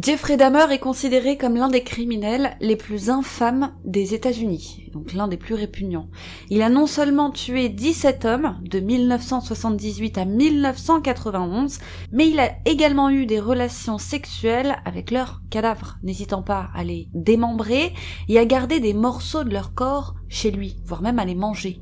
Jeffrey Dahmer est considéré comme l'un des criminels les plus infâmes des États-Unis, donc l'un des plus répugnants. Il a non seulement tué 17 hommes de 1978 à 1991, mais il a également eu des relations sexuelles avec leurs cadavres, n'hésitant pas à les démembrer et à garder des morceaux de leur corps chez lui, voire même à les manger.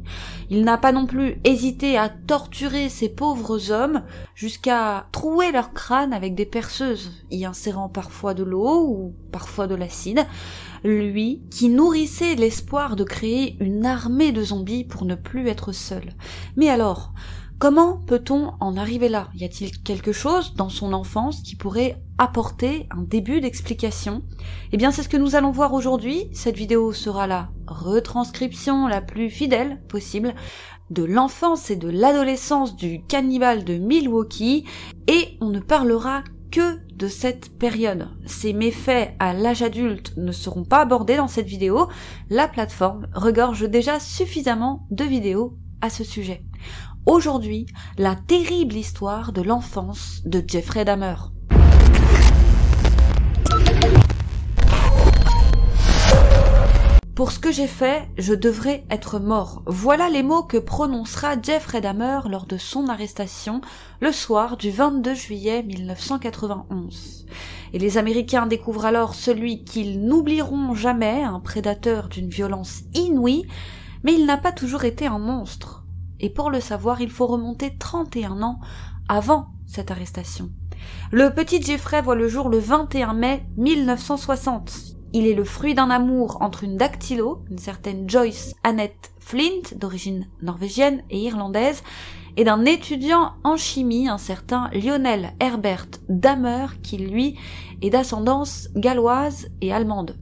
Il n'a pas non plus hésité à torturer ces pauvres hommes jusqu'à trouer leur crâne avec des perceuses, y insérant parfois de l'eau ou parfois de l'acide, lui qui nourrissait l'espoir de créer une armée de zombies pour ne plus être seul. Mais alors, Comment peut-on en arriver là? Y a-t-il quelque chose dans son enfance qui pourrait apporter un début d'explication? Eh bien, c'est ce que nous allons voir aujourd'hui. Cette vidéo sera la retranscription la plus fidèle possible de l'enfance et de l'adolescence du cannibale de Milwaukee et on ne parlera que de cette période. Ces méfaits à l'âge adulte ne seront pas abordés dans cette vidéo. La plateforme regorge déjà suffisamment de vidéos à ce sujet. Aujourd'hui, la terrible histoire de l'enfance de Jeffrey Dahmer. Pour ce que j'ai fait, je devrais être mort. Voilà les mots que prononcera Jeffrey Dahmer lors de son arrestation le soir du 22 juillet 1991. Et les Américains découvrent alors celui qu'ils n'oublieront jamais, un prédateur d'une violence inouïe, mais il n'a pas toujours été un monstre et pour le savoir, il faut remonter 31 ans avant cette arrestation. Le petit Jeffrey voit le jour le 21 mai 1960. Il est le fruit d'un amour entre une dactylo, une certaine Joyce Annette Flint, d'origine norvégienne et irlandaise, et d'un étudiant en chimie, un certain Lionel Herbert Damer, qui lui est d'ascendance galloise et allemande.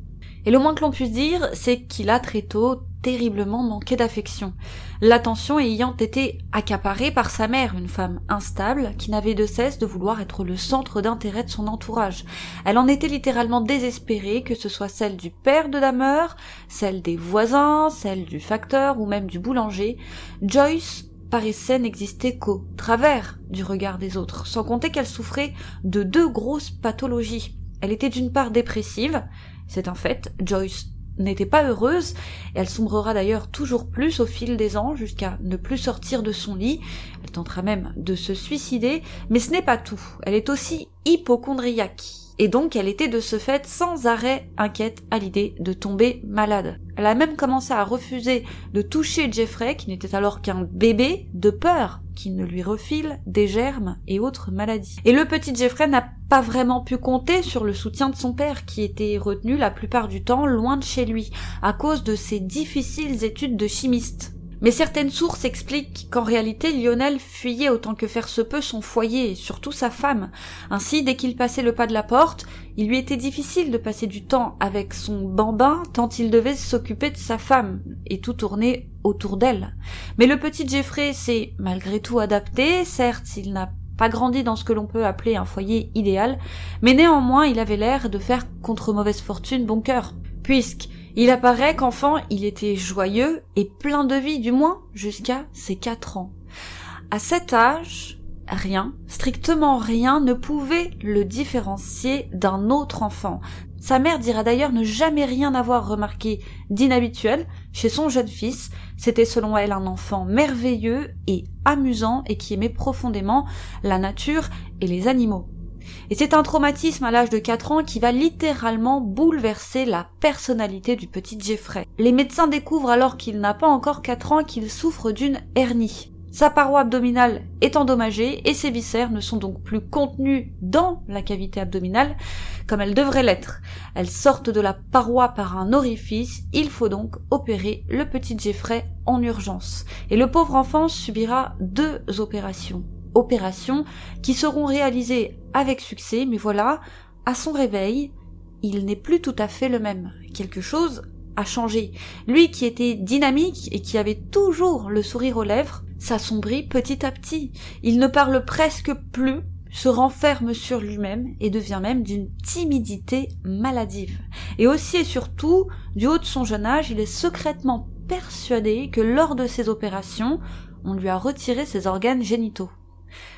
Et le moins que l'on puisse dire, c'est qu'il a très tôt terriblement manqué d'affection, l'attention ayant été accaparée par sa mère, une femme instable, qui n'avait de cesse de vouloir être le centre d'intérêt de son entourage. Elle en était littéralement désespérée, que ce soit celle du père de Damer, celle des voisins, celle du facteur ou même du boulanger. Joyce paraissait n'exister qu'au travers du regard des autres, sans compter qu'elle souffrait de deux grosses pathologies. Elle était d'une part dépressive, c'est un fait, Joyce n'était pas heureuse, elle sombrera d'ailleurs toujours plus au fil des ans jusqu'à ne plus sortir de son lit, elle tentera même de se suicider, mais ce n'est pas tout, elle est aussi hypochondriaque et donc elle était de ce fait sans arrêt inquiète à l'idée de tomber malade. Elle a même commencé à refuser de toucher Jeffrey, qui n'était alors qu'un bébé, de peur qu'il ne lui refile des germes et autres maladies. Et le petit Jeffrey n'a pas vraiment pu compter sur le soutien de son père, qui était retenu la plupart du temps loin de chez lui, à cause de ses difficiles études de chimiste. Mais certaines sources expliquent qu'en réalité Lionel fuyait autant que faire se peut son foyer surtout sa femme. Ainsi, dès qu'il passait le pas de la porte, il lui était difficile de passer du temps avec son bambin tant il devait s'occuper de sa femme et tout tourner autour d'elle. Mais le petit Jeffrey s'est malgré tout adapté, certes il n'a pas grandi dans ce que l'on peut appeler un foyer idéal, mais néanmoins il avait l'air de faire contre mauvaise fortune bon cœur, puisque il apparaît qu'enfant, il était joyeux et plein de vie, du moins jusqu'à ses quatre ans. À cet âge, rien, strictement rien, ne pouvait le différencier d'un autre enfant. Sa mère dira d'ailleurs ne jamais rien avoir remarqué d'inhabituel chez son jeune fils. C'était selon elle un enfant merveilleux et amusant et qui aimait profondément la nature et les animaux. Et c'est un traumatisme à l'âge de 4 ans qui va littéralement bouleverser la personnalité du petit Jeffrey. Les médecins découvrent alors qu'il n'a pas encore 4 ans qu'il souffre d'une hernie. Sa paroi abdominale est endommagée et ses viscères ne sont donc plus contenus dans la cavité abdominale comme elles devraient l'être. Elles sortent de la paroi par un orifice, il faut donc opérer le petit Jeffrey en urgence. Et le pauvre enfant subira deux opérations opérations qui seront réalisées avec succès, mais voilà, à son réveil, il n'est plus tout à fait le même. Quelque chose a changé. Lui qui était dynamique et qui avait toujours le sourire aux lèvres, s'assombrit petit à petit. Il ne parle presque plus, se renferme sur lui-même et devient même d'une timidité maladive. Et aussi et surtout, du haut de son jeune âge, il est secrètement persuadé que lors de ses opérations, on lui a retiré ses organes génitaux.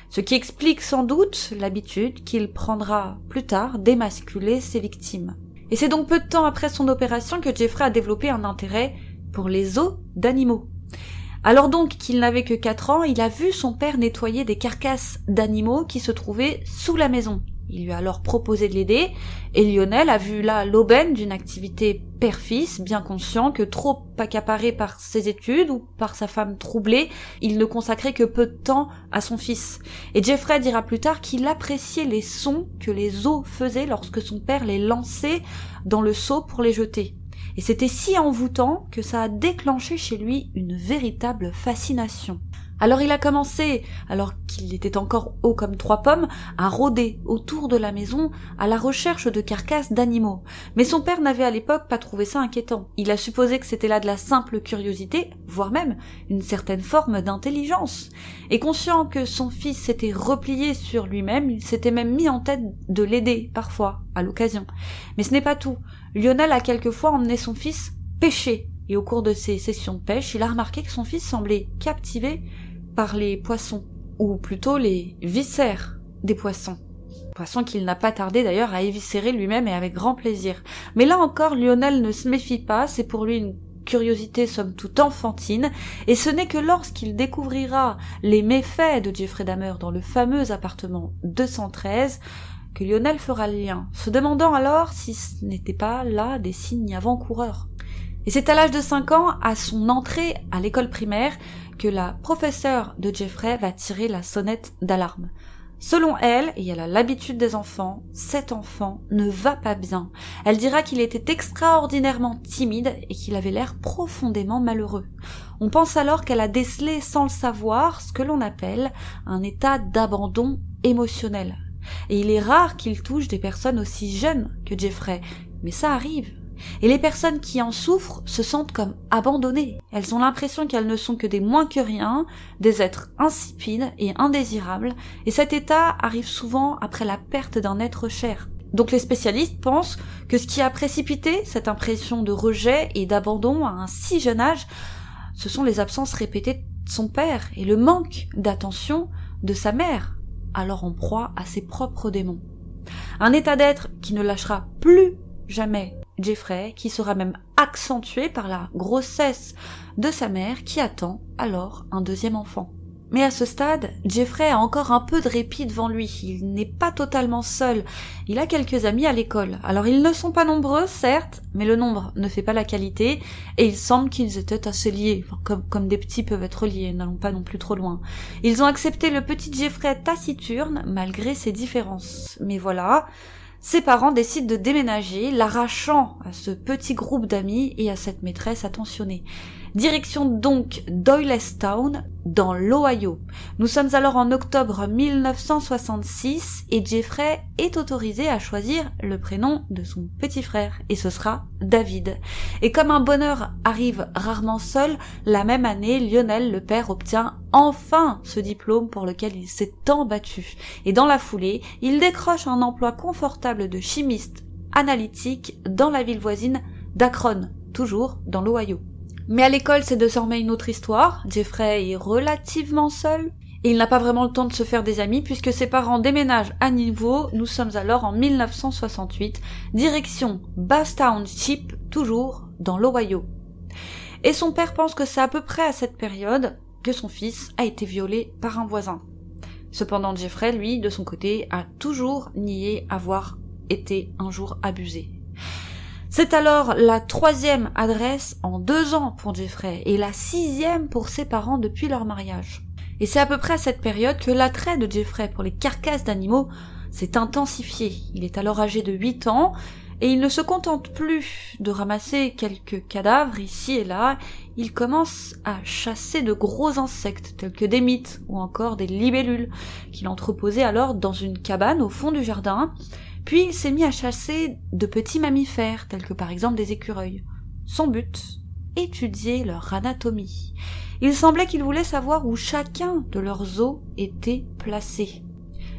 Ce qui explique sans doute l'habitude qu'il prendra plus tard d'émasculer ses victimes. Et c'est donc peu de temps après son opération que Jeffrey a développé un intérêt pour les os d'animaux. Alors donc qu'il n'avait que 4 ans, il a vu son père nettoyer des carcasses d'animaux qui se trouvaient sous la maison. Il lui a alors proposé de l'aider, et Lionel a vu là l'aubaine d'une activité père-fils, bien conscient que trop accaparé par ses études ou par sa femme troublée, il ne consacrait que peu de temps à son fils. Et Jeffrey dira plus tard qu'il appréciait les sons que les os faisaient lorsque son père les lançait dans le seau pour les jeter. Et c'était si envoûtant que ça a déclenché chez lui une véritable fascination. Alors il a commencé, alors qu'il était encore haut comme trois pommes, à rôder autour de la maison à la recherche de carcasses d'animaux. Mais son père n'avait à l'époque pas trouvé ça inquiétant. Il a supposé que c'était là de la simple curiosité, voire même une certaine forme d'intelligence. Et conscient que son fils s'était replié sur lui-même, il s'était même mis en tête de l'aider, parfois, à l'occasion. Mais ce n'est pas tout. Lionel a quelquefois emmené son fils pêcher. Et au cours de ses sessions de pêche, il a remarqué que son fils semblait captivé par les poissons, ou plutôt les viscères des poissons. Poisson qu'il n'a pas tardé d'ailleurs à éviscérer lui-même et avec grand plaisir. Mais là encore, Lionel ne se méfie pas, c'est pour lui une curiosité somme toute enfantine, et ce n'est que lorsqu'il découvrira les méfaits de Jeffrey Dahmer dans le fameux appartement 213 que Lionel fera le lien, se demandant alors si ce n'était pas là des signes avant-coureurs. Et c'est à l'âge de 5 ans, à son entrée à l'école primaire, que la professeure de Jeffrey va tirer la sonnette d'alarme. Selon elle, et elle a l'habitude des enfants, cet enfant ne va pas bien. Elle dira qu'il était extraordinairement timide et qu'il avait l'air profondément malheureux. On pense alors qu'elle a décelé sans le savoir ce que l'on appelle un état d'abandon émotionnel. Et il est rare qu'il touche des personnes aussi jeunes que Jeffrey, mais ça arrive. Et les personnes qui en souffrent se sentent comme abandonnées. Elles ont l'impression qu'elles ne sont que des moins que rien, des êtres insipides et indésirables, et cet état arrive souvent après la perte d'un être cher. Donc les spécialistes pensent que ce qui a précipité cette impression de rejet et d'abandon à un si jeune âge, ce sont les absences répétées de son père et le manque d'attention de sa mère, alors en proie à ses propres démons. Un état d'être qui ne lâchera plus jamais Jeffrey, qui sera même accentué par la grossesse de sa mère qui attend alors un deuxième enfant. Mais à ce stade, Jeffrey a encore un peu de répit devant lui. Il n'est pas totalement seul. Il a quelques amis à l'école. Alors ils ne sont pas nombreux, certes, mais le nombre ne fait pas la qualité, et il semble qu'ils étaient assez liés, comme, comme des petits peuvent être liés, n'allons pas non plus trop loin. Ils ont accepté le petit Jeffrey taciturne, malgré ses différences. Mais voilà, ses parents décident de déménager, l'arrachant à ce petit groupe d'amis et à cette maîtresse attentionnée. Direction donc Doylestown, dans l'Ohio. Nous sommes alors en octobre 1966 et Jeffrey est autorisé à choisir le prénom de son petit frère et ce sera David. Et comme un bonheur arrive rarement seul, la même année, Lionel, le père, obtient enfin ce diplôme pour lequel il s'est tant battu. Et dans la foulée, il décroche un emploi confortable de chimiste analytique dans la ville voisine d'Akron, toujours dans l'Ohio. Mais à l'école, c'est désormais une autre histoire. Jeffrey est relativement seul. Et il n'a pas vraiment le temps de se faire des amis puisque ses parents déménagent à niveau. Nous sommes alors en 1968, direction Bass Township, toujours dans l'Ohio. Et son père pense que c'est à peu près à cette période que son fils a été violé par un voisin. Cependant, Jeffrey, lui, de son côté, a toujours nié avoir été un jour abusé. C'est alors la troisième adresse en deux ans pour Jeffrey et la sixième pour ses parents depuis leur mariage. Et c'est à peu près à cette période que l'attrait de Jeffrey pour les carcasses d'animaux s'est intensifié. Il est alors âgé de huit ans et il ne se contente plus de ramasser quelques cadavres ici et là, il commence à chasser de gros insectes tels que des mites ou encore des libellules qu'il entreposait alors dans une cabane au fond du jardin puis il s'est mis à chasser de petits mammifères, tels que par exemple des écureuils. Son but étudier leur anatomie. Il semblait qu'il voulait savoir où chacun de leurs os était placé.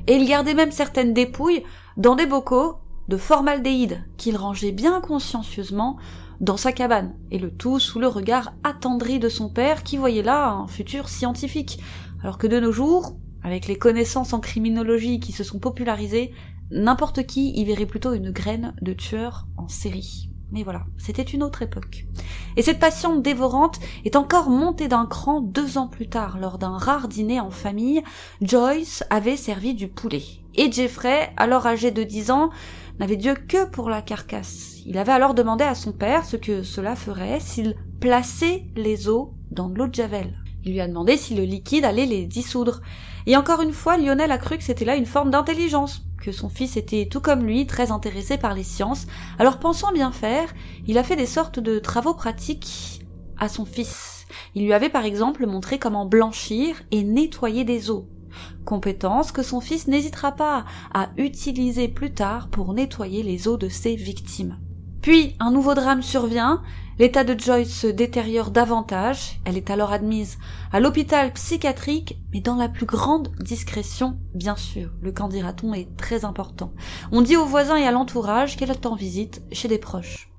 Et il gardait même certaines dépouilles dans des bocaux de formaldéhyde qu'il rangeait bien consciencieusement dans sa cabane, et le tout sous le regard attendri de son père qui voyait là un futur scientifique, alors que de nos jours, avec les connaissances en criminologie qui se sont popularisées, n'importe qui y verrait plutôt une graine de tueur en série. Mais voilà, c'était une autre époque. Et cette passion dévorante est encore montée d'un cran deux ans plus tard, lors d'un rare dîner en famille, Joyce avait servi du poulet. Et Jeffrey, alors âgé de dix ans, n'avait Dieu que pour la carcasse. Il avait alors demandé à son père ce que cela ferait s'il plaçait les os dans de l'eau de javel. Il lui a demandé si le liquide allait les dissoudre. Et encore une fois, Lionel a cru que c'était là une forme d'intelligence, que son fils était tout comme lui très intéressé par les sciences, alors pensant bien faire, il a fait des sortes de travaux pratiques à son fils. Il lui avait par exemple montré comment blanchir et nettoyer des os, compétence que son fils n'hésitera pas à utiliser plus tard pour nettoyer les os de ses victimes. Puis un nouveau drame survient, L'état de Joyce se détériore davantage, elle est alors admise à l'hôpital psychiatrique, mais dans la plus grande discrétion, bien sûr. Le camp dira-t-on est très important. On dit aux voisins et à l'entourage qu'elle est visite chez des proches.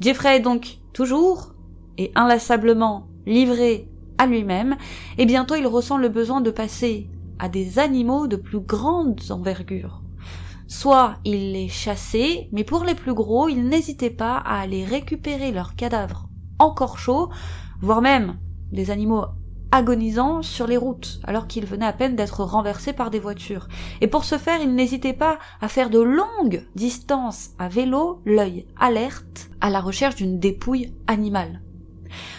Jeffrey est donc toujours et inlassablement livré à lui-même, et bientôt il ressent le besoin de passer à des animaux de plus grande envergure. Soit il les chassait, mais pour les plus gros, il n'hésitait pas à aller récupérer leurs cadavres encore chauds, voire même des animaux agonisants sur les routes, alors qu'ils venaient à peine d'être renversés par des voitures. Et pour ce faire, il n'hésitait pas à faire de longues distances à vélo, l'œil alerte, à la recherche d'une dépouille animale.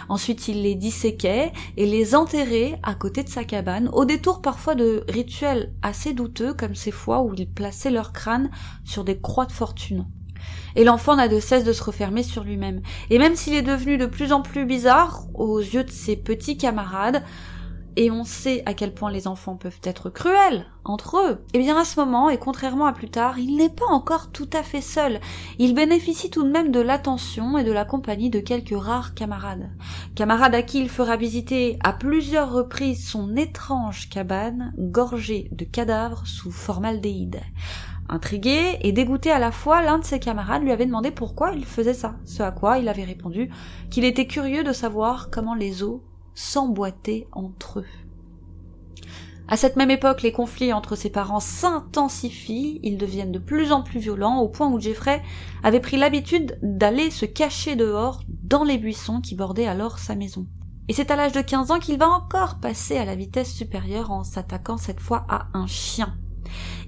Ensuite, il les disséquait et les enterrait à côté de sa cabane, au détour parfois de rituels assez douteux comme ces fois où il plaçait leur crâne sur des croix de fortune. Et l'enfant n'a de cesse de se refermer sur lui-même. Et même s'il est devenu de plus en plus bizarre aux yeux de ses petits camarades, et on sait à quel point les enfants peuvent être cruels entre eux, eh bien à ce moment, et contrairement à plus tard, il n'est pas encore tout à fait seul. Il bénéficie tout de même de l'attention et de la compagnie de quelques rares camarades. Camarades à qui il fera visiter à plusieurs reprises son étrange cabane gorgée de cadavres sous formaldéhyde. Intrigué et dégoûté à la fois, l'un de ses camarades lui avait demandé pourquoi il faisait ça, ce à quoi il avait répondu qu'il était curieux de savoir comment les os s'emboîter entre eux. À cette même époque, les conflits entre ses parents s'intensifient, ils deviennent de plus en plus violents, au point où Jeffrey avait pris l'habitude d'aller se cacher dehors dans les buissons qui bordaient alors sa maison. Et c'est à l'âge de 15 ans qu'il va encore passer à la vitesse supérieure en s'attaquant cette fois à un chien.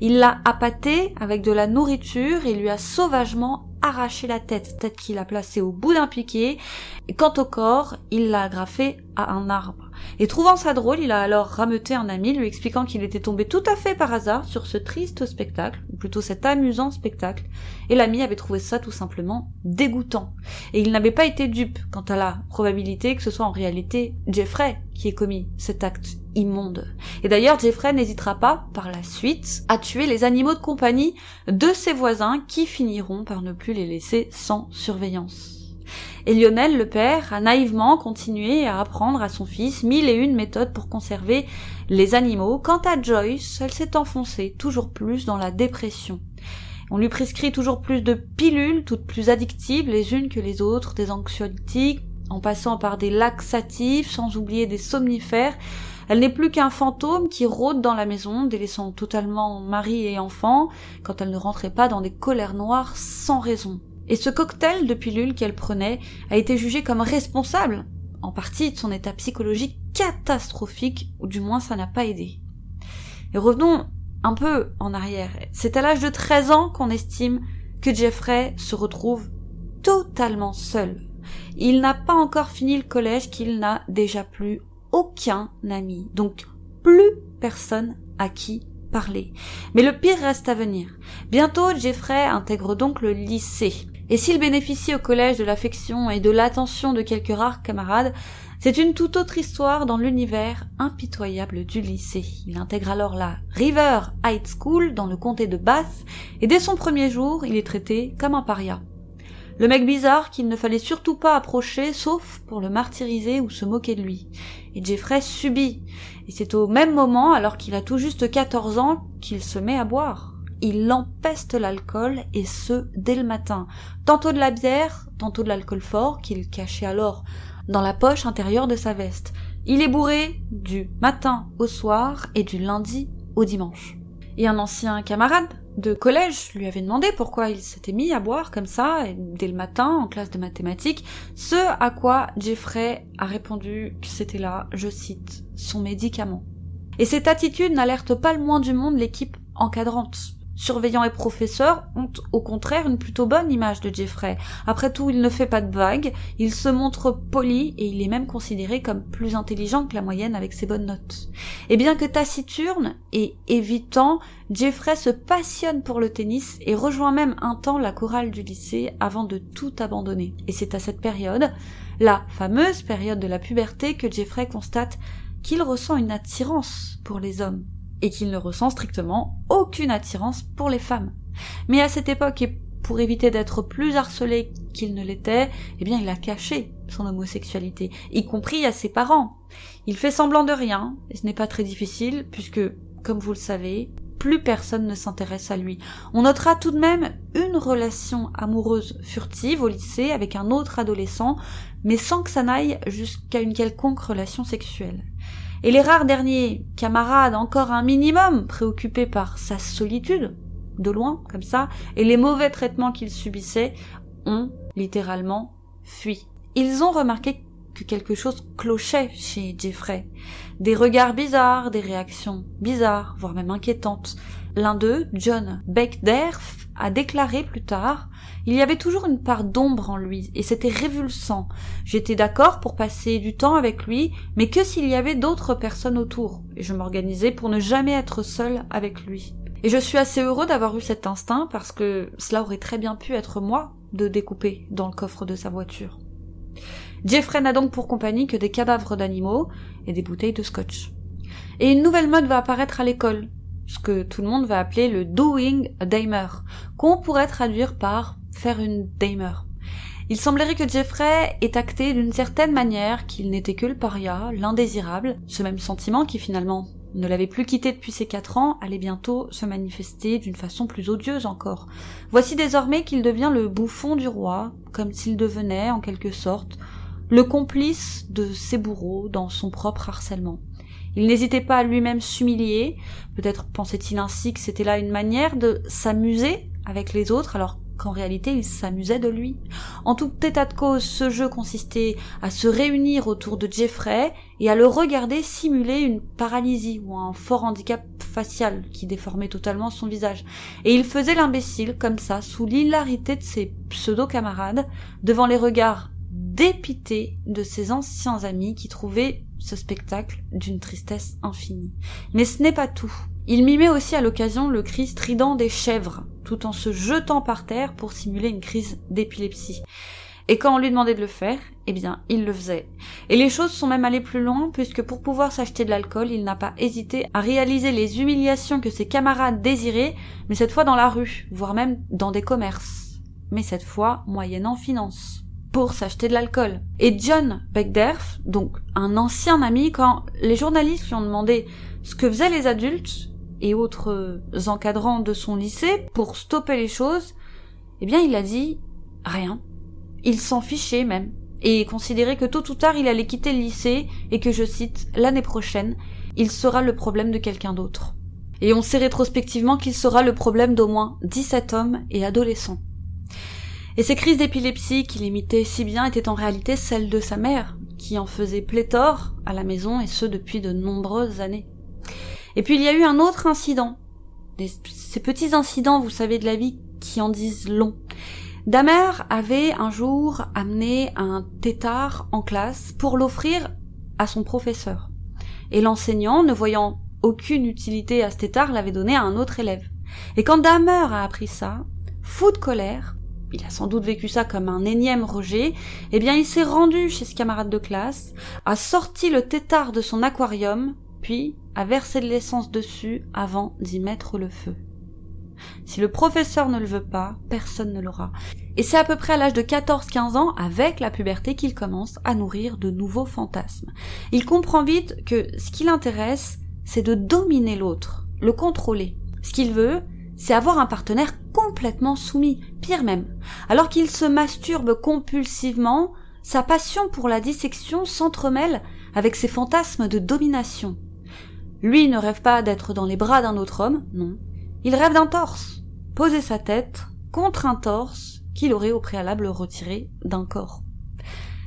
Il l'a appâté avec de la nourriture et lui a sauvagement arraché la tête, tête qu'il a placée au bout d'un piquet, et quant au corps, il l'a agrafé à un arbre. Et trouvant ça drôle, il a alors rameuté un ami, lui expliquant qu'il était tombé tout à fait par hasard sur ce triste spectacle, ou plutôt cet amusant spectacle, et l'ami avait trouvé ça tout simplement dégoûtant. Et il n'avait pas été dupe quant à la probabilité que ce soit en réalité Jeffrey qui ait commis cet acte immonde. Et d'ailleurs, Jeffrey n'hésitera pas, par la suite, à tuer les animaux de compagnie de ses voisins qui finiront par ne plus les laisser sans surveillance. Et Lionel, le père, a naïvement continué à apprendre à son fils mille et une méthodes pour conserver les animaux. Quant à Joyce, elle s'est enfoncée toujours plus dans la dépression. On lui prescrit toujours plus de pilules, toutes plus addictives les unes que les autres, des anxiolytiques, en passant par des laxatifs, sans oublier des somnifères. Elle n'est plus qu'un fantôme qui rôde dans la maison, délaissant totalement mari et enfant, quand elle ne rentrait pas dans des colères noires sans raison. Et ce cocktail de pilules qu'elle prenait a été jugé comme responsable, en partie, de son état psychologique catastrophique, ou du moins ça n'a pas aidé. Et revenons un peu en arrière. C'est à l'âge de 13 ans qu'on estime que Jeffrey se retrouve totalement seul. Il n'a pas encore fini le collège qu'il n'a déjà plus aucun ami, donc plus personne à qui parler. Mais le pire reste à venir. Bientôt, Jeffrey intègre donc le lycée. Et s'il bénéficie au collège de l'affection et de l'attention de quelques rares camarades, c'est une toute autre histoire dans l'univers impitoyable du lycée. Il intègre alors la River High School dans le comté de Bath, et dès son premier jour, il est traité comme un paria. Le mec bizarre qu'il ne fallait surtout pas approcher sauf pour le martyriser ou se moquer de lui. Et Jeffrey subit. Et c'est au même moment, alors qu'il a tout juste 14 ans, qu'il se met à boire il empeste l'alcool et ce dès le matin. Tantôt de la bière, tantôt de l'alcool fort qu'il cachait alors dans la poche intérieure de sa veste. Il est bourré du matin au soir et du lundi au dimanche. Et un ancien camarade de collège lui avait demandé pourquoi il s'était mis à boire comme ça dès le matin en classe de mathématiques, ce à quoi Jeffrey a répondu que c'était là, je cite, son médicament. Et cette attitude n'alerte pas le moins du monde l'équipe encadrante. Surveillants et professeurs ont au contraire une plutôt bonne image de Jeffrey. Après tout, il ne fait pas de vagues, il se montre poli et il est même considéré comme plus intelligent que la moyenne avec ses bonnes notes. Et bien que taciturne et évitant, Jeffrey se passionne pour le tennis et rejoint même un temps la chorale du lycée avant de tout abandonner. Et c'est à cette période, la fameuse période de la puberté, que Jeffrey constate qu'il ressent une attirance pour les hommes et qu'il ne ressent strictement aucune attirance pour les femmes. Mais à cette époque, et pour éviter d'être plus harcelé qu'il ne l'était, eh bien il a caché son homosexualité, y compris à ses parents. Il fait semblant de rien, et ce n'est pas très difficile, puisque, comme vous le savez, plus personne ne s'intéresse à lui. On notera tout de même une relation amoureuse furtive au lycée avec un autre adolescent, mais sans que ça n'aille jusqu'à une quelconque relation sexuelle et les rares derniers camarades encore un minimum préoccupés par sa solitude, de loin, comme ça, et les mauvais traitements qu'il subissait, ont littéralement fui. Ils ont remarqué que quelque chose clochait chez Jeffrey. Des regards bizarres, des réactions bizarres, voire même inquiétantes. L'un d'eux, John Beckderf, a déclaré plus tard il y avait toujours une part d'ombre en lui, et c'était révulsant. J'étais d'accord pour passer du temps avec lui, mais que s'il y avait d'autres personnes autour, et je m'organisais pour ne jamais être seul avec lui. Et je suis assez heureux d'avoir eu cet instinct parce que cela aurait très bien pu être moi de découper dans le coffre de sa voiture. Jeffrey n'a donc pour compagnie que des cadavres d'animaux et des bouteilles de scotch. Et une nouvelle mode va apparaître à l'école, ce que tout le monde va appeler le doing a damer, qu'on pourrait traduire par faire une damer. Il semblerait que Jeffrey ait acté d'une certaine manière qu'il n'était que le paria, l'indésirable, ce même sentiment qui finalement ne l'avait plus quitté depuis ses quatre ans allait bientôt se manifester d'une façon plus odieuse encore. Voici désormais qu'il devient le bouffon du roi, comme s'il devenait, en quelque sorte, le complice de ses bourreaux dans son propre harcèlement. Il n'hésitait pas à lui-même s'humilier, peut-être pensait-il ainsi que c'était là une manière de s'amuser avec les autres alors qu'en réalité il s'amusait de lui. En tout état de cause, ce jeu consistait à se réunir autour de Jeffrey et à le regarder simuler une paralysie ou un fort handicap facial qui déformait totalement son visage. Et il faisait l'imbécile comme ça, sous l'hilarité de ses pseudo-camarades, devant les regards dépités de ses anciens amis qui trouvaient ce spectacle d'une tristesse infinie. Mais ce n'est pas tout. Il mimait aussi à l'occasion le cri strident des chèvres, tout en se jetant par terre pour simuler une crise d'épilepsie. Et quand on lui demandait de le faire, eh bien, il le faisait. Et les choses sont même allées plus loin, puisque pour pouvoir s'acheter de l'alcool, il n'a pas hésité à réaliser les humiliations que ses camarades désiraient, mais cette fois dans la rue, voire même dans des commerces. Mais cette fois moyennant finance pour s'acheter de l'alcool. Et John Beckderf, donc un ancien ami, quand les journalistes lui ont demandé ce que faisaient les adultes et autres encadrants de son lycée pour stopper les choses, eh bien il a dit rien. Il s'en fichait même et considérait que tôt ou tard il allait quitter le lycée et que, je cite, l'année prochaine, il sera le problème de quelqu'un d'autre. Et on sait rétrospectivement qu'il sera le problème d'au moins 17 hommes et adolescents. Et ces crises d'épilepsie qu'il imitait si bien étaient en réalité celles de sa mère, qui en faisait pléthore à la maison et ce depuis de nombreuses années. Et puis il y a eu un autre incident. ces petits incidents, vous savez, de la vie qui en disent long. Damer avait un jour amené un tétard en classe pour l'offrir à son professeur. Et l'enseignant, ne voyant aucune utilité à ce tétard, l'avait donné à un autre élève. Et quand Damer a appris ça, fou de colère, il a sans doute vécu ça comme un énième rejet, eh bien il s'est rendu chez ce camarade de classe, a sorti le tétard de son aquarium, puis a versé de l'essence dessus avant d'y mettre le feu. Si le professeur ne le veut pas, personne ne l'aura. Et c'est à peu près à l'âge de 14-15 ans, avec la puberté, qu'il commence à nourrir de nouveaux fantasmes. Il comprend vite que ce qui l'intéresse, c'est de dominer l'autre, le contrôler. Ce qu'il veut, c'est avoir un partenaire complètement soumis, pire même. Alors qu'il se masturbe compulsivement, sa passion pour la dissection s'entremêle avec ses fantasmes de domination. Lui ne rêve pas d'être dans les bras d'un autre homme, non. Il rêve d'un torse, poser sa tête contre un torse qu'il aurait au préalable retiré d'un corps.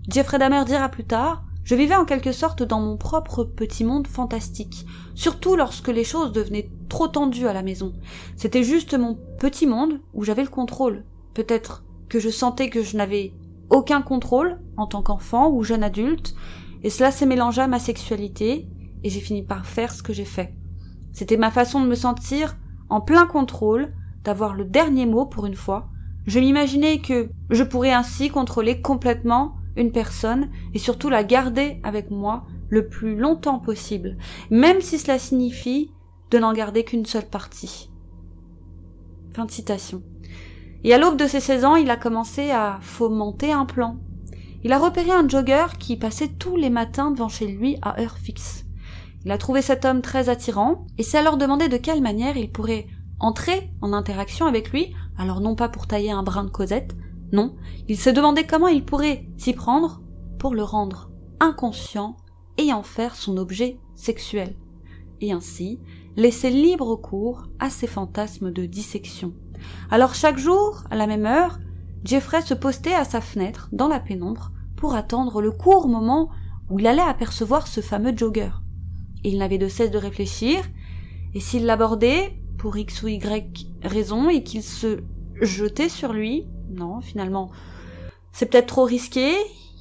Jeffrey Dahmer dira plus tard je vivais en quelque sorte dans mon propre petit monde fantastique, surtout lorsque les choses devenaient trop tendues à la maison. C'était juste mon petit monde où j'avais le contrôle. Peut-être que je sentais que je n'avais aucun contrôle en tant qu'enfant ou jeune adulte, et cela s'est mélangé à ma sexualité, et j'ai fini par faire ce que j'ai fait. C'était ma façon de me sentir en plein contrôle, d'avoir le dernier mot pour une fois. Je m'imaginais que je pourrais ainsi contrôler complètement une personne et surtout la garder avec moi le plus longtemps possible, même si cela signifie de n'en garder qu'une seule partie. Fin de citation. Et à l'aube de ses 16 ans, il a commencé à fomenter un plan. Il a repéré un jogger qui passait tous les matins devant chez lui à heure fixe. Il a trouvé cet homme très attirant, et s'est alors demandé de quelle manière il pourrait entrer en interaction avec lui, alors non pas pour tailler un brin de Cosette, non, il se demandait comment il pourrait s'y prendre pour le rendre inconscient et en faire son objet sexuel, et ainsi laisser libre cours à ses fantasmes de dissection. Alors chaque jour, à la même heure, Jeffrey se postait à sa fenêtre, dans la pénombre, pour attendre le court moment où il allait apercevoir ce fameux jogger. il n'avait de cesse de réfléchir, et s'il l'abordait, pour X ou Y raison, et qu'il se jetait sur lui, non, finalement, c'est peut-être trop risqué.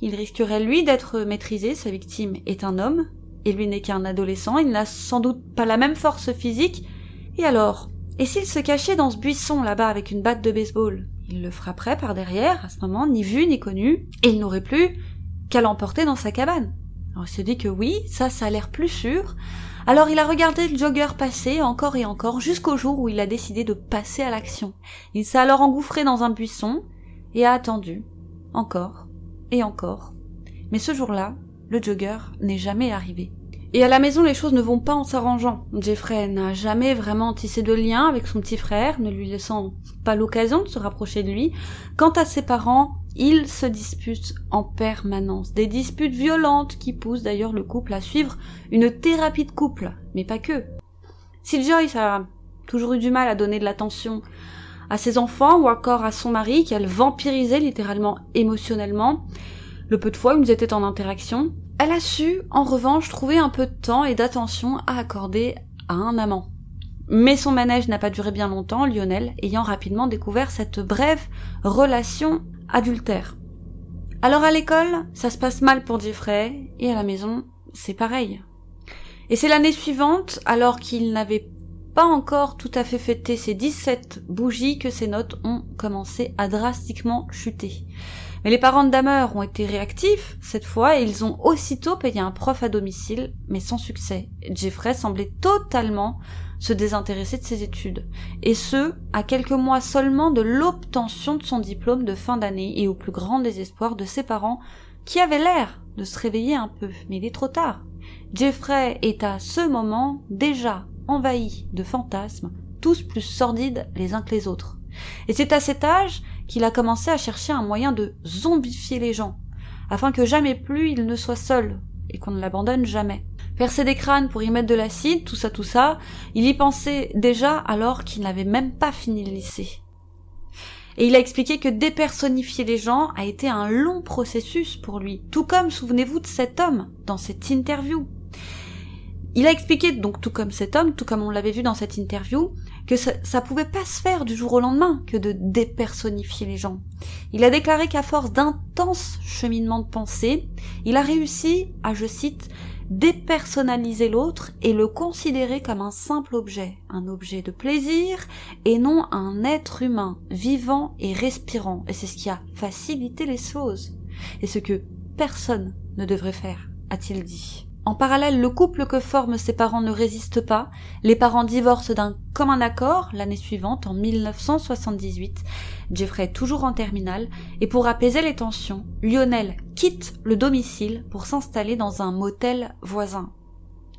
Il risquerait lui d'être maîtrisé, sa victime est un homme, et lui n'est qu'un adolescent, il n'a sans doute pas la même force physique. Et alors? Et s'il se cachait dans ce buisson là-bas avec une batte de baseball? Il le frapperait par derrière, à ce moment, ni vu ni connu, et il n'aurait plus qu'à l'emporter dans sa cabane. Alors il se dit que oui, ça, ça a l'air plus sûr. Alors il a regardé le jogger passer encore et encore jusqu'au jour où il a décidé de passer à l'action. Il s'est alors engouffré dans un buisson et a attendu, encore et encore. Mais ce jour-là, le jogger n'est jamais arrivé. Et à la maison, les choses ne vont pas en s'arrangeant. Jeffrey n'a jamais vraiment tissé de lien avec son petit frère, ne lui laissant pas l'occasion de se rapprocher de lui. Quant à ses parents, ils se disputent en permanence. Des disputes violentes qui poussent d'ailleurs le couple à suivre une thérapie de couple, mais pas que. Si Joyce a toujours eu du mal à donner de l'attention à ses enfants ou encore à son mari qu'elle vampirisait littéralement émotionnellement, le peu de fois où ils étaient en interaction, elle a su, en revanche, trouver un peu de temps et d'attention à accorder à un amant. Mais son manège n'a pas duré bien longtemps, Lionel ayant rapidement découvert cette brève relation adultère. Alors à l'école, ça se passe mal pour Jeffrey, et à la maison, c'est pareil. Et c'est l'année suivante, alors qu'il n'avait pas encore tout à fait fêté ses 17 bougies, que ses notes ont commencé à drastiquement chuter. Mais les parents de Damer ont été réactifs cette fois et ils ont aussitôt payé un prof à domicile, mais sans succès. Jeffrey semblait totalement se désintéresser de ses études, et ce, à quelques mois seulement de l'obtention de son diplôme de fin d'année et au plus grand désespoir de ses parents, qui avaient l'air de se réveiller un peu, mais il est trop tard. Jeffrey est à ce moment déjà envahi de fantasmes, tous plus sordides les uns que les autres. Et c'est à cet âge qu'il a commencé à chercher un moyen de zombifier les gens, afin que jamais plus il ne soit seul, et qu'on ne l'abandonne jamais percer des crânes pour y mettre de l'acide, tout ça, tout ça, il y pensait déjà alors qu'il n'avait même pas fini le lycée. Et il a expliqué que dépersonnifier les gens a été un long processus pour lui, tout comme, souvenez-vous de cet homme, dans cette interview. Il a expliqué, donc tout comme cet homme, tout comme on l'avait vu dans cette interview, que ça, ça pouvait pas se faire du jour au lendemain que de dépersonnifier les gens. Il a déclaré qu'à force d'intenses cheminements de pensée, il a réussi à, je cite, dépersonnaliser l'autre et le considérer comme un simple objet, un objet de plaisir et non un être humain, vivant et respirant. Et c'est ce qui a facilité les choses. Et ce que personne ne devrait faire, a-t-il dit. En parallèle, le couple que forment ses parents ne résiste pas. Les parents divorcent d'un commun accord l'année suivante, en 1978. Jeffrey toujours en terminale, et pour apaiser les tensions, Lionel quitte le domicile pour s'installer dans un motel voisin.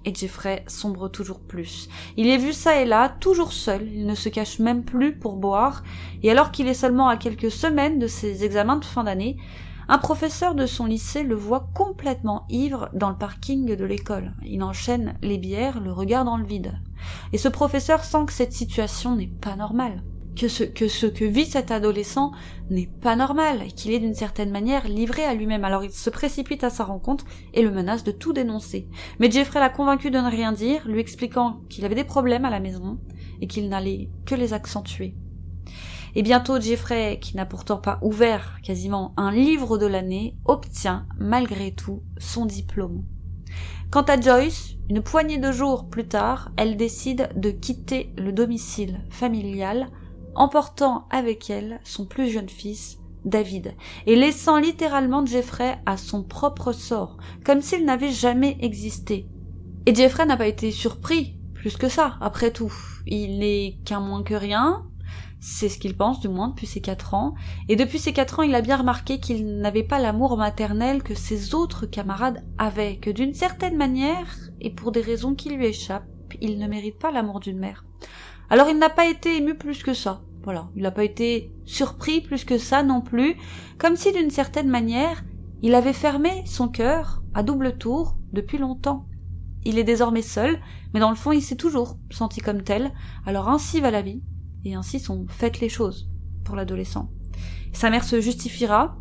Et Jeffrey sombre toujours plus. Il est vu ça et là, toujours seul, il ne se cache même plus pour boire, et alors qu'il est seulement à quelques semaines de ses examens de fin d'année, un professeur de son lycée le voit complètement ivre dans le parking de l'école. Il enchaîne les bières, le regard dans le vide. Et ce professeur sent que cette situation n'est pas normale que ce, que ce que vit cet adolescent n'est pas normal, qu'il est d'une certaine manière livré à lui-même. Alors il se précipite à sa rencontre et le menace de tout dénoncer. Mais Jeffrey l'a convaincu de ne rien dire, lui expliquant qu'il avait des problèmes à la maison et qu'il n'allait que les accentuer. Et bientôt Jeffrey, qui n'a pourtant pas ouvert quasiment un livre de l'année, obtient malgré tout son diplôme. Quant à Joyce, une poignée de jours plus tard, elle décide de quitter le domicile familial emportant avec elle son plus jeune fils, David, et laissant littéralement Jeffrey à son propre sort, comme s'il n'avait jamais existé. Et Jeffrey n'a pas été surpris, plus que ça, après tout. Il n'est qu'un moins que rien, c'est ce qu'il pense du moins depuis ses quatre ans, et depuis ses quatre ans il a bien remarqué qu'il n'avait pas l'amour maternel que ses autres camarades avaient, que d'une certaine manière, et pour des raisons qui lui échappent, il ne mérite pas l'amour d'une mère. Alors il n'a pas été ému plus que ça. Voilà, il n'a pas été surpris plus que ça non plus, comme si d'une certaine manière, il avait fermé son cœur à double tour depuis longtemps. Il est désormais seul, mais dans le fond il s'est toujours senti comme tel, alors ainsi va la vie, et ainsi sont faites les choses pour l'adolescent. Sa mère se justifiera,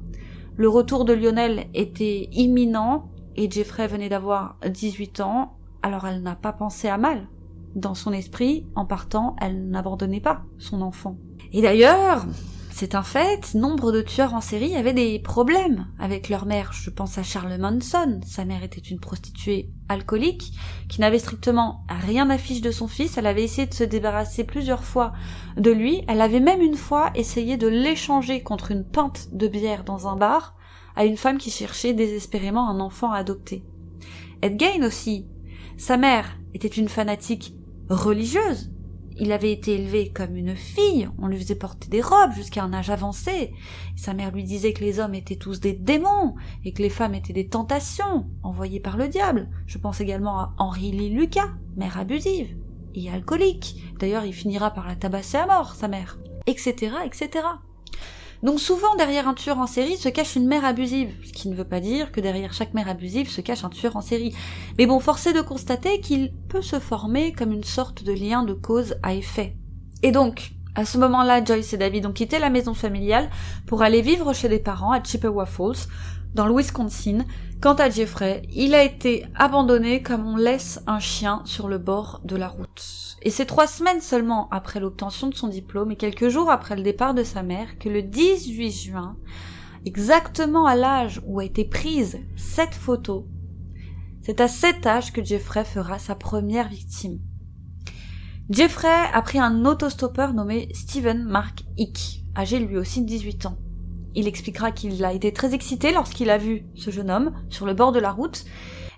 le retour de Lionel était imminent, et Jeffrey venait d'avoir 18 ans, alors elle n'a pas pensé à mal dans son esprit, en partant, elle n'abandonnait pas son enfant. Et d'ailleurs, c'est un fait, nombre de tueurs en série avaient des problèmes avec leur mère. Je pense à Charles Manson. Sa mère était une prostituée alcoolique qui n'avait strictement rien à fiche de son fils. Elle avait essayé de se débarrasser plusieurs fois de lui. Elle avait même une fois essayé de l'échanger contre une pinte de bière dans un bar à une femme qui cherchait désespérément un enfant adopté. Ed Gain aussi. Sa mère était une fanatique religieuse. Il avait été élevé comme une fille, on lui faisait porter des robes jusqu'à un âge avancé. Sa mère lui disait que les hommes étaient tous des démons et que les femmes étaient des tentations envoyées par le diable. Je pense également à Henri Lee Lucas, mère abusive et alcoolique. D'ailleurs, il finira par la tabasser à mort, sa mère, etc., etc. Donc souvent derrière un tueur en série se cache une mère abusive, ce qui ne veut pas dire que derrière chaque mère abusive se cache un tueur en série. Mais bon, force est de constater qu'il peut se former comme une sorte de lien de cause à effet. Et donc, à ce moment-là, Joyce et David ont quitté la maison familiale pour aller vivre chez des parents à Chippewa Falls, dans le Wisconsin. Quant à Jeffrey, il a été abandonné comme on laisse un chien sur le bord de la route. Et c'est trois semaines seulement après l'obtention de son diplôme et quelques jours après le départ de sa mère que le 18 juin, exactement à l'âge où a été prise cette photo, c'est à cet âge que Jeffrey fera sa première victime. Jeffrey a pris un autostoppeur nommé Steven Mark Hick, âgé lui aussi de 18 ans. Il expliquera qu'il a été très excité lorsqu'il a vu ce jeune homme sur le bord de la route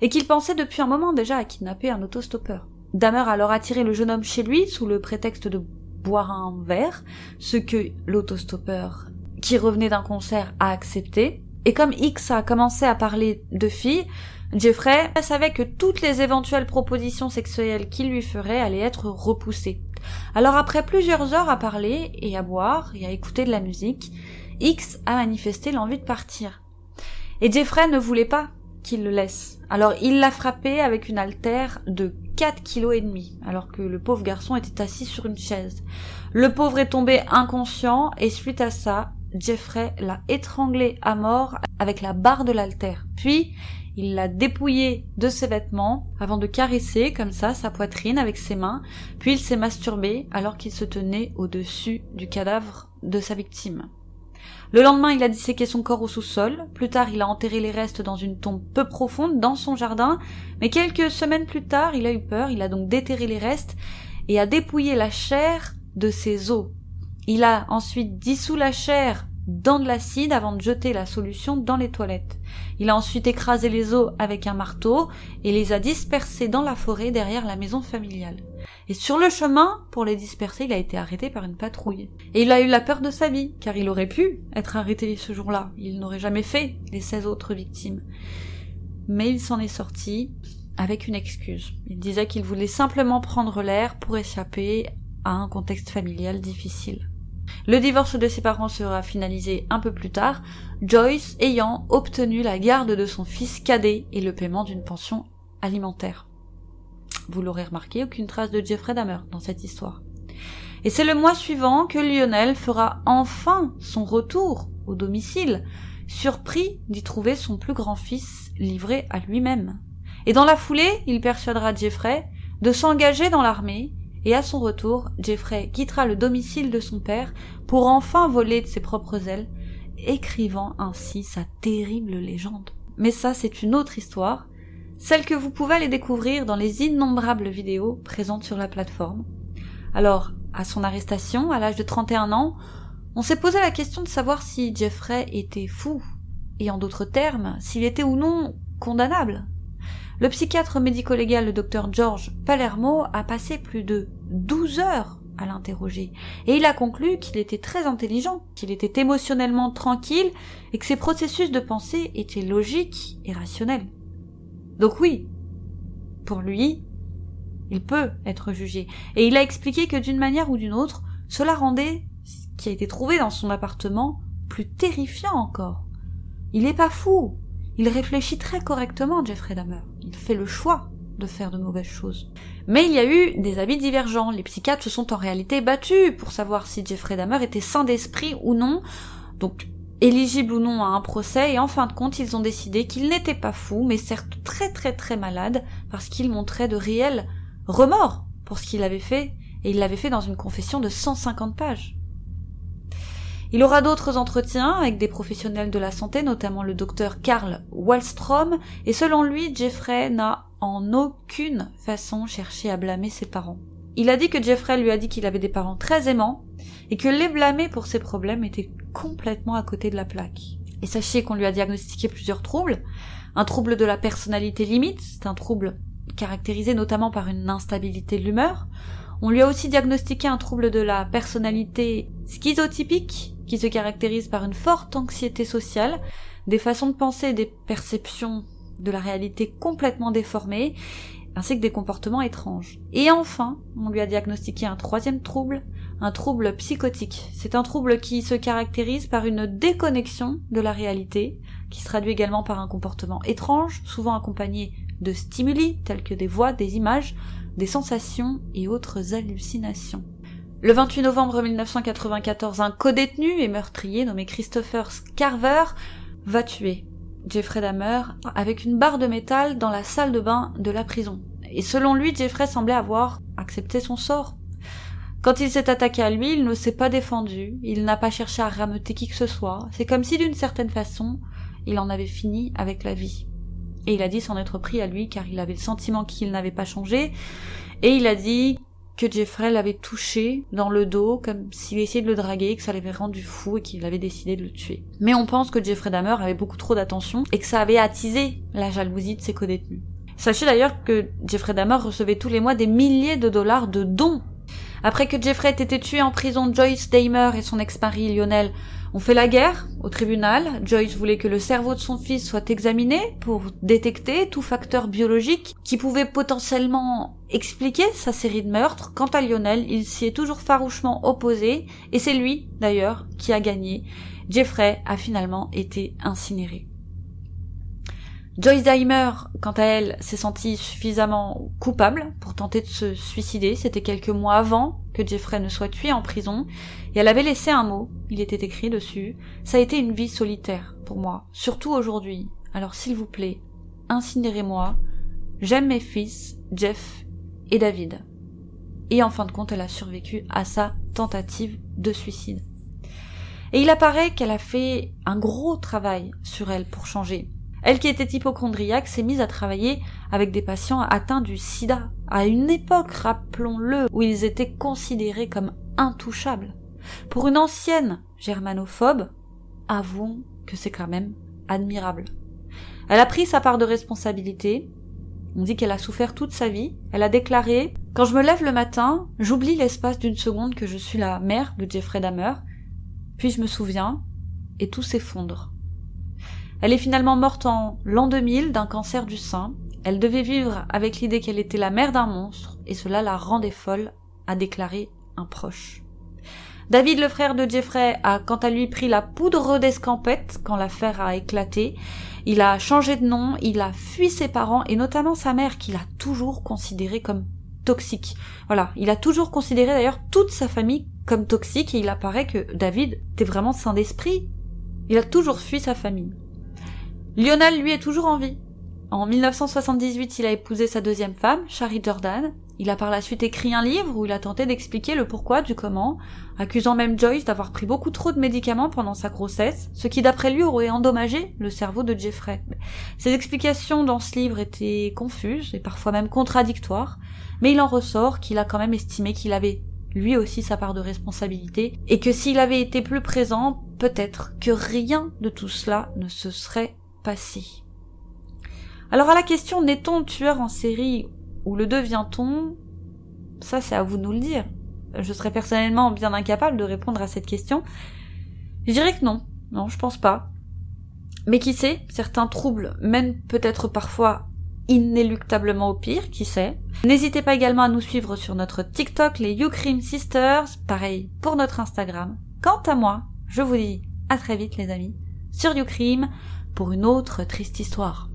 et qu'il pensait depuis un moment déjà à kidnapper un autostoppeur. Damer a alors attiré le jeune homme chez lui sous le prétexte de boire un verre, ce que l'autostoppeur, qui revenait d'un concert, a accepté. Et comme X a commencé à parler de filles, Jeffrey savait que toutes les éventuelles propositions sexuelles qu'il lui ferait allaient être repoussées. Alors après plusieurs heures à parler et à boire et à écouter de la musique, X a manifesté l'envie de partir. Et Jeffrey ne voulait pas qu'il le laisse. Alors il l'a frappé avec une altère de 4 kilos et demi, alors que le pauvre garçon était assis sur une chaise. Le pauvre est tombé inconscient et suite à ça, Jeffrey l'a étranglé à mort avec la barre de l'altère. Puis, il l'a dépouillé de ses vêtements avant de caresser comme ça sa poitrine avec ses mains, puis il s'est masturbé alors qu'il se tenait au-dessus du cadavre de sa victime. Le lendemain, il a disséqué son corps au sous-sol. Plus tard, il a enterré les restes dans une tombe peu profonde dans son jardin. Mais quelques semaines plus tard, il a eu peur. Il a donc déterré les restes et a dépouillé la chair de ses os. Il a ensuite dissous la chair dans de l'acide avant de jeter la solution dans les toilettes. Il a ensuite écrasé les os avec un marteau et les a dispersés dans la forêt derrière la maison familiale. Et sur le chemin, pour les disperser, il a été arrêté par une patrouille. Et il a eu la peur de sa vie, car il aurait pu être arrêté ce jour-là. Il n'aurait jamais fait les 16 autres victimes. Mais il s'en est sorti avec une excuse. Il disait qu'il voulait simplement prendre l'air pour échapper à un contexte familial difficile. Le divorce de ses parents sera finalisé un peu plus tard, Joyce ayant obtenu la garde de son fils cadet et le paiement d'une pension alimentaire. Vous l'aurez remarqué, aucune trace de Jeffrey Dahmer dans cette histoire. Et c'est le mois suivant que Lionel fera enfin son retour au domicile, surpris d'y trouver son plus grand fils livré à lui-même. Et dans la foulée, il persuadera Jeffrey de s'engager dans l'armée, et à son retour, Jeffrey quittera le domicile de son père pour enfin voler de ses propres ailes, écrivant ainsi sa terrible légende. Mais ça, c'est une autre histoire, celle que vous pouvez aller découvrir dans les innombrables vidéos présentes sur la plateforme. Alors, à son arrestation, à l'âge de 31 ans, on s'est posé la question de savoir si Jeffrey était fou, et en d'autres termes, s'il était ou non condamnable. Le psychiatre médico-légal, le docteur George Palermo, a passé plus de 12 heures à l'interroger, et il a conclu qu'il était très intelligent, qu'il était émotionnellement tranquille, et que ses processus de pensée étaient logiques et rationnels. Donc oui, pour lui, il peut être jugé. Et il a expliqué que d'une manière ou d'une autre, cela rendait ce qui a été trouvé dans son appartement plus terrifiant encore. Il n'est pas fou. Il réfléchit très correctement, Jeffrey Dahmer. Il fait le choix de faire de mauvaises choses. Mais il y a eu des avis divergents. Les psychiatres se sont en réalité battus pour savoir si Jeffrey Dahmer était sain d'esprit ou non. Donc éligible ou non à un procès, et en fin de compte, ils ont décidé qu'il n'était pas fou, mais certes très très très malade, parce qu'il montrait de réels remords pour ce qu'il avait fait, et il l'avait fait dans une confession de 150 pages. Il aura d'autres entretiens avec des professionnels de la santé, notamment le docteur Karl Wallstrom, et selon lui, Jeffrey n'a en aucune façon cherché à blâmer ses parents. Il a dit que Jeffrey lui a dit qu'il avait des parents très aimants, et que les blâmer pour ses problèmes était complètement à côté de la plaque. Et sachez qu'on lui a diagnostiqué plusieurs troubles. Un trouble de la personnalité limite, c'est un trouble caractérisé notamment par une instabilité de l'humeur. On lui a aussi diagnostiqué un trouble de la personnalité schizotypique, qui se caractérise par une forte anxiété sociale, des façons de penser et des perceptions de la réalité complètement déformées, ainsi que des comportements étranges. Et enfin, on lui a diagnostiqué un troisième trouble, un trouble psychotique. C'est un trouble qui se caractérise par une déconnexion de la réalité, qui se traduit également par un comportement étrange, souvent accompagné de stimuli tels que des voix, des images, des sensations et autres hallucinations. Le 28 novembre 1994, un codétenu et meurtrier nommé Christopher Scarver va tuer Jeffrey Dahmer avec une barre de métal dans la salle de bain de la prison. Et selon lui, Jeffrey semblait avoir accepté son sort. Quand il s'est attaqué à lui, il ne s'est pas défendu, il n'a pas cherché à rameuter qui que ce soit, c'est comme si d'une certaine façon, il en avait fini avec la vie. Et il a dit s'en être pris à lui car il avait le sentiment qu'il n'avait pas changé, et il a dit Jeffrey l'avait touché dans le dos comme s'il essayait de le draguer, que ça l'avait rendu fou et qu'il avait décidé de le tuer. Mais on pense que Jeffrey Dahmer avait beaucoup trop d'attention et que ça avait attisé la jalousie de ses codétenus. Sachez d'ailleurs que Jeffrey Dahmer recevait tous les mois des milliers de dollars de dons après que Jeffrey ait été tué en prison, Joyce Damer et son ex-mari Lionel ont fait la guerre au tribunal. Joyce voulait que le cerveau de son fils soit examiné pour détecter tout facteur biologique qui pouvait potentiellement expliquer sa série de meurtres. Quant à Lionel, il s'y est toujours farouchement opposé et c'est lui, d'ailleurs, qui a gagné. Jeffrey a finalement été incinéré. Joyce Daimer, quant à elle, s'est sentie suffisamment coupable pour tenter de se suicider. C'était quelques mois avant que Jeffrey ne soit tué en prison. Et elle avait laissé un mot. Il était écrit dessus. Ça a été une vie solitaire pour moi. Surtout aujourd'hui. Alors s'il vous plaît, incinérez-moi. J'aime mes fils, Jeff et David. Et en fin de compte, elle a survécu à sa tentative de suicide. Et il apparaît qu'elle a fait un gros travail sur elle pour changer. Elle qui était hypochondriaque s'est mise à travailler avec des patients atteints du sida, à une époque, rappelons-le, où ils étaient considérés comme intouchables. Pour une ancienne germanophobe, avouons que c'est quand même admirable. Elle a pris sa part de responsabilité. On dit qu'elle a souffert toute sa vie. Elle a déclaré Quand je me lève le matin, j'oublie l'espace d'une seconde que je suis la mère de Jeffrey Dahmer. Puis je me souviens, et tout s'effondre. Elle est finalement morte en l'an 2000 d'un cancer du sein. Elle devait vivre avec l'idée qu'elle était la mère d'un monstre, et cela la rendait folle, a déclaré un proche. David, le frère de Jeffrey, a quant à lui pris la poudre d'escampette quand l'affaire a éclaté. Il a changé de nom, il a fui ses parents et notamment sa mère qu'il a toujours considéré comme toxique. Voilà, il a toujours considéré d'ailleurs toute sa famille comme toxique et il apparaît que David était vraiment saint d'esprit. Il a toujours fui sa famille. Lionel, lui, est toujours en vie. En 1978, il a épousé sa deuxième femme, Shari Jordan. Il a par la suite écrit un livre où il a tenté d'expliquer le pourquoi du comment, accusant même Joyce d'avoir pris beaucoup trop de médicaments pendant sa grossesse, ce qui d'après lui aurait endommagé le cerveau de Jeffrey. Ses explications dans ce livre étaient confuses et parfois même contradictoires, mais il en ressort qu'il a quand même estimé qu'il avait lui aussi sa part de responsabilité, et que s'il avait été plus présent, peut-être que rien de tout cela ne se serait passé. Alors à la question n'est-on tueur en série ou le devient-on? Ça c'est à vous de nous le dire. Je serais personnellement bien incapable de répondre à cette question. Je dirais que non. Non, je pense pas. Mais qui sait, certains troubles mènent peut-être parfois inéluctablement au pire, qui sait? N'hésitez pas également à nous suivre sur notre TikTok, les YouCream Sisters, pareil pour notre Instagram. Quant à moi, je vous dis à très vite les amis, sur YouCream, pour une autre triste histoire.